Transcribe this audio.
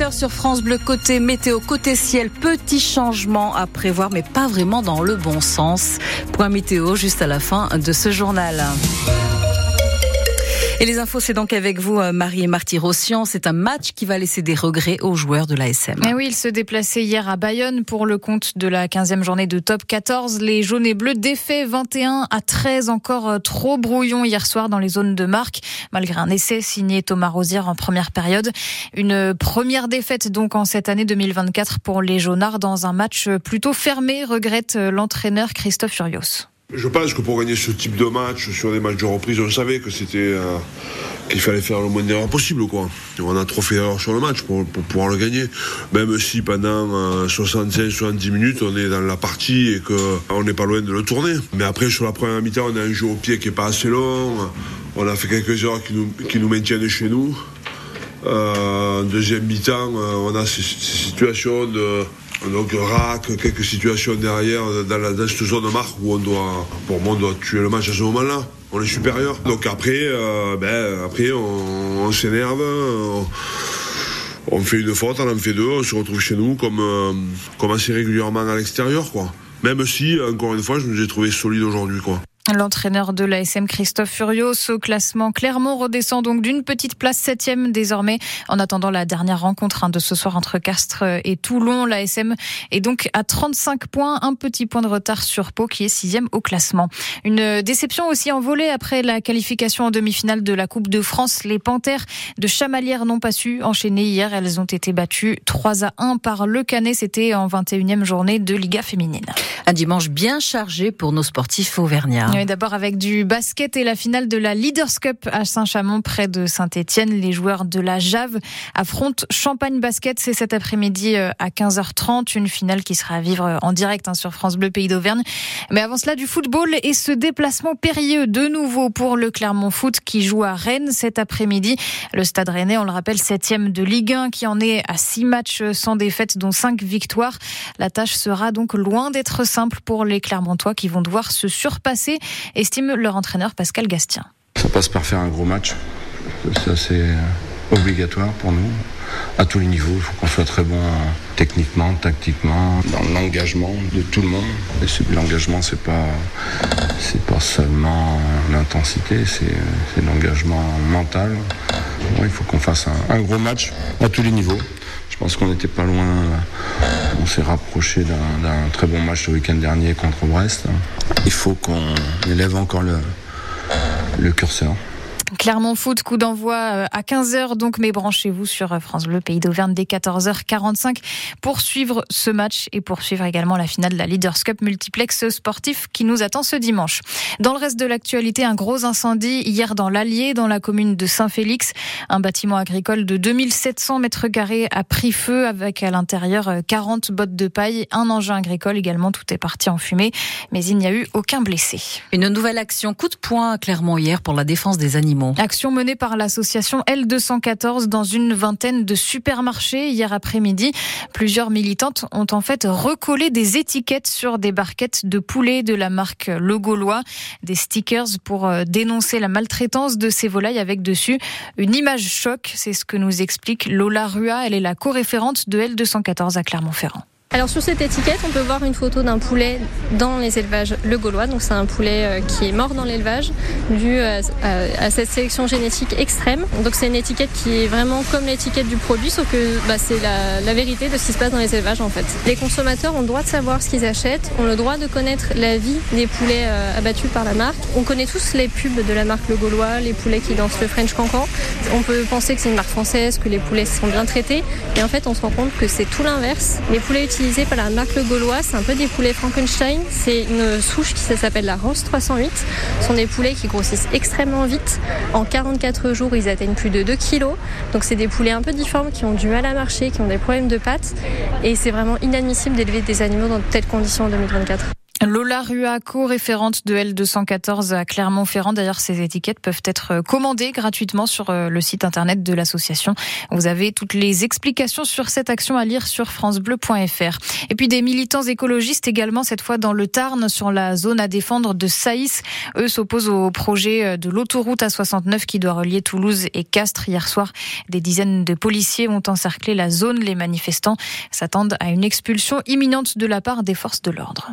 7h sur France Bleu côté météo, côté ciel, petit changement à prévoir, mais pas vraiment dans le bon sens. Point météo juste à la fin de ce journal. Et les infos, c'est donc avec vous, euh, Marie et Marty Rossian. C'est un match qui va laisser des regrets aux joueurs de l'ASM. Mais oui, ils se déplaçaient hier à Bayonne pour le compte de la 15e journée de top 14. Les jaunes et bleus défaits 21 à 13, encore euh, trop brouillon hier soir dans les zones de marque, malgré un essai signé Thomas Rosière en première période. Une première défaite donc en cette année 2024 pour les jaunards dans un match plutôt fermé, regrette euh, l'entraîneur Christophe Furios. Je pense que pour gagner ce type de match, sur des matchs de reprise, on savait que c'était euh, qu'il fallait faire le moins d'erreurs possible. Quoi. On a trop fait d'erreurs sur le match pour, pouvoir le gagner. Même si pendant 65-70 euh, minutes, on est dans la partie et qu'on n'est pas loin de le tourner. Mais après, sur la première mi-temps, on a un jeu au pied qui n'est pas assez long. On a fait quelques erreurs qui nous, qui nous maintiennent chez nous. Euh, deuxième mi-temps, euh, on a ces situations de donc rack, quelques situations derrière dans, la, dans cette zone de marque où on doit, pour moi, on doit tuer le match à ce moment-là. On est supérieur. Donc après, euh, ben, après on, s'énerve. On, fait une faute, on en fait deux, on se retrouve chez nous comme, euh, comme assez régulièrement à l'extérieur, quoi. Même si, encore une fois, je nous ai trouvé solide aujourd'hui, quoi. L'entraîneur de l'ASM Christophe Furios au classement Clermont redescend donc d'une petite place septième désormais en attendant la dernière rencontre hein, de ce soir entre Castres et Toulon. L'ASM est donc à 35 points, un petit point de retard sur Pau qui est sixième au classement. Une déception aussi envolée après la qualification en demi-finale de la Coupe de France. Les Panthères de Chamalières n'ont pas su enchaîner hier. Elles ont été battues 3 à 1 par Le Canet. C'était en 21e journée de Liga féminine. Un dimanche bien chargé pour nos sportifs auvergnats. D'abord avec du basket et la finale de la Leaders Cup à Saint-Chamond, près de Saint-Etienne. Les joueurs de la Jave affrontent Champagne Basket. C'est cet après-midi euh, à 15h30. Une finale qui sera à vivre en direct hein, sur France Bleu Pays d'Auvergne. Mais avant cela, du football et ce déplacement périlleux de nouveau pour le Clermont Foot qui joue à Rennes cet après-midi. Le Stade Rennais, on le rappelle, septième de Ligue 1 qui en est à six matchs sans défaite, dont cinq victoires. La tâche sera donc loin d'être simple pour les Clermontois qui vont devoir se surpasser estime leur entraîneur Pascal Gastien. Ça passe par faire un gros match. Ça, c'est obligatoire pour nous à tous les niveaux. Il faut qu'on soit très bon techniquement, tactiquement, dans l'engagement de tout le monde. Et l'engagement, c'est pas, c'est pas seulement l'intensité, c'est, l'engagement mental. il faut qu'on fasse un, gros match à tous les niveaux. Je pense qu'on n'était pas loin. On s'est rapproché d'un, très bon match le week-end dernier contre Brest. Il faut qu'on élève encore le curseur. Clermont Foot, coup d'envoi euh, à 15h, donc, mais branchez-vous sur euh, France Bleu, Pays d'Auvergne, dès 14h45 pour suivre ce match et pour suivre également la finale de la Leaders Cup multiplex sportif qui nous attend ce dimanche. Dans le reste de l'actualité, un gros incendie hier dans l'Allier, dans la commune de Saint-Félix. Un bâtiment agricole de 2700 mètres carrés a pris feu avec à l'intérieur 40 euh, bottes de paille, un engin agricole également. Tout est parti en fumée, mais il n'y a eu aucun blessé. Une nouvelle action coup de poing clairement hier pour la défense des animaux. Action menée par l'association L214 dans une vingtaine de supermarchés hier après-midi. Plusieurs militantes ont en fait recollé des étiquettes sur des barquettes de poulet de la marque Le Gaulois, des stickers pour euh, dénoncer la maltraitance de ces volailles avec dessus une image choc. C'est ce que nous explique Lola Rua. Elle est la co-référente de L214 à Clermont-Ferrand. Alors sur cette étiquette, on peut voir une photo d'un poulet dans les élevages Le Gaulois. Donc c'est un poulet euh, qui est mort dans l'élevage dû euh, à, cette sélection génétique extrême. Donc c'est une étiquette qui est vraiment comme l'étiquette du produit, sauf que bah, c'est la, vérité de ce qui se passe dans les élevages en fait. Les consommateurs ont le droit de savoir ce qu'ils achètent, ont le droit de connaître la vie des poulets euh, abattus par la marque. On connaît tous les pubs de la marque Le Gaulois, les poulets qui dansent le French Cancan. On peut penser que c'est une marque française, que les poulets sont bien traités, et en fait on se rend compte que c'est tout l'inverse. Par la marque Le Gaulois. C'est un peu des poulets Frankenstein. C'est une souche qui s'appelle la Rose 308. Ce sont des poulets qui grossissent extrêmement vite. En 44 jours, ils atteignent plus de 2 kilos. Donc c'est des poulets un peu difformes qui ont du mal à marcher, qui ont des problèmes de pattes. Et c'est vraiment inadmissible d'élever des animaux dans de telles conditions en 2024. Lola Ruaco, référente de L214 à Clermont-Ferrand. D'ailleurs, ces étiquettes peuvent être commandées gratuitement sur euh, le site internet de l'association. Vous avez toutes les explications sur cette action à lire sur francebleu.fr. Et puis des militants écologistes également, cette fois dans le Tarn, sur la zone à défendre de Saïs. Eux s'opposent au projet de l'autoroute A69 qui doit relier Toulouse et Castres. Hier soir, des dizaines de policiers ont encerclé la zone. Les manifestants s'attendent à une expulsion imminente de la part des forces de l'ordre.